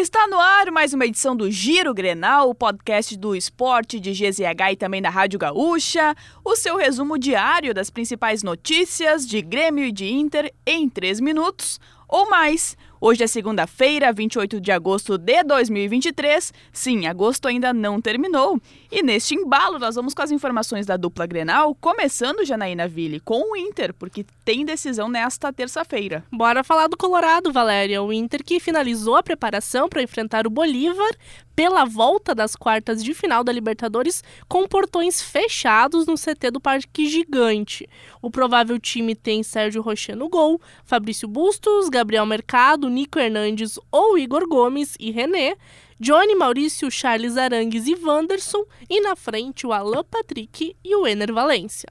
Está no ar mais uma edição do Giro Grenal, o podcast do esporte de GZH e também da Rádio Gaúcha. O seu resumo diário das principais notícias de Grêmio e de Inter em três minutos ou mais. Hoje é segunda-feira, 28 de agosto de 2023. Sim, agosto ainda não terminou. E neste embalo, nós vamos com as informações da dupla Grenal, começando Janaína Ville com o Inter, porque tem decisão nesta terça-feira. Bora falar do Colorado, Valéria. O Inter que finalizou a preparação para enfrentar o Bolívar pela volta das quartas de final da Libertadores com portões fechados no CT do Parque Gigante. O provável time tem Sérgio Rocher no gol, Fabrício Bustos, Gabriel Mercado, Nico Hernandes ou Igor Gomes e René, Johnny Maurício, Charles Arangues e Wanderson, e na frente o Alan Patrick e o Ener Valência.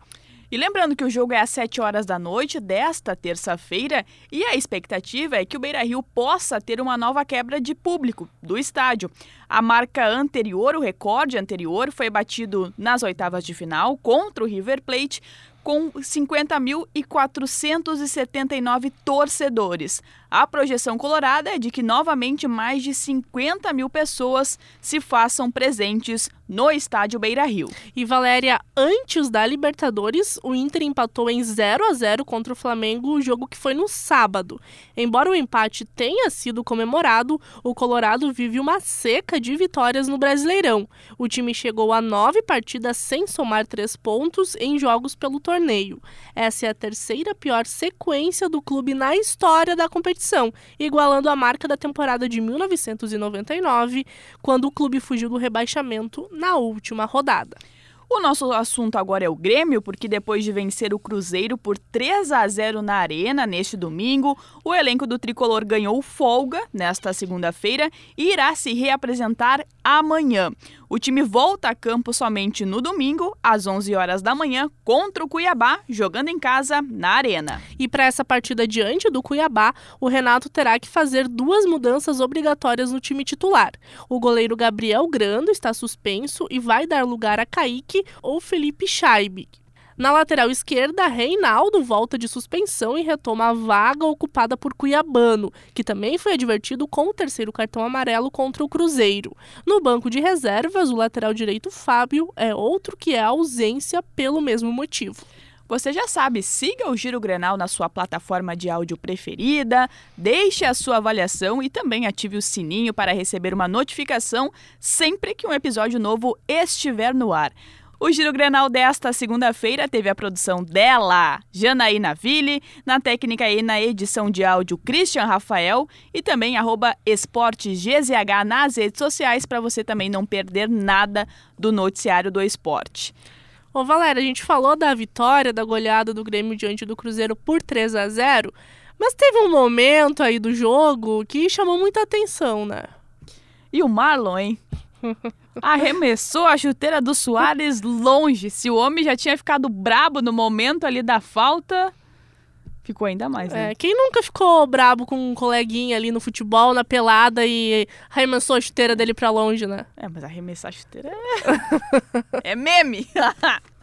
E lembrando que o jogo é às 7 horas da noite desta terça-feira e a expectativa é que o Beira Rio possa ter uma nova quebra de público do estádio. A marca anterior, o recorde anterior, foi batido nas oitavas de final contra o River Plate com 50.479 torcedores. A projeção colorada é de que novamente mais de 50 mil pessoas se façam presentes no estádio Beira Rio. E Valéria, antes da Libertadores, o Inter empatou em 0 a 0 contra o Flamengo, o jogo que foi no sábado. Embora o empate tenha sido comemorado, o Colorado vive uma seca de vitórias no Brasileirão. O time chegou a nove partidas sem somar três pontos em jogos pelo torneio. Essa é a terceira pior sequência do clube na história da competição, igualando a marca da temporada de 1999, quando o clube fugiu do rebaixamento na última rodada. O nosso assunto agora é o Grêmio, porque depois de vencer o Cruzeiro por 3 a 0 na Arena neste domingo, o elenco do tricolor ganhou folga nesta segunda-feira e irá se reapresentar amanhã. O time volta a campo somente no domingo, às 11 horas da manhã, contra o Cuiabá, jogando em casa na Arena. E para essa partida diante do Cuiabá, o Renato terá que fazer duas mudanças obrigatórias no time titular. O goleiro Gabriel Grando está suspenso e vai dar lugar a Kaique ou Felipe Scheibe. Na lateral esquerda, Reinaldo volta de suspensão e retoma a vaga ocupada por Cuiabano, que também foi advertido com o terceiro cartão amarelo contra o Cruzeiro. No banco de reservas, o lateral direito Fábio é outro que é ausência pelo mesmo motivo. Você já sabe, siga o Giro Grenal na sua plataforma de áudio preferida, deixe a sua avaliação e também ative o sininho para receber uma notificação sempre que um episódio novo estiver no ar. O Giro Grenal desta segunda-feira teve a produção dela, Janaína Ville, na técnica e na edição de áudio Christian Rafael e também arroba esportegzh nas redes sociais para você também não perder nada do noticiário do esporte. Ô Valéria, a gente falou da vitória, da goleada do Grêmio diante do Cruzeiro por 3 a 0 mas teve um momento aí do jogo que chamou muita atenção, né? E o Marlon, hein? Arremessou a chuteira do Soares longe. Se o homem já tinha ficado brabo no momento ali da falta, ficou ainda mais, né? É, quem nunca ficou brabo com um coleguinha ali no futebol, na pelada e arremessou a chuteira dele pra longe, né? É, mas arremessar a chuteira é, é meme.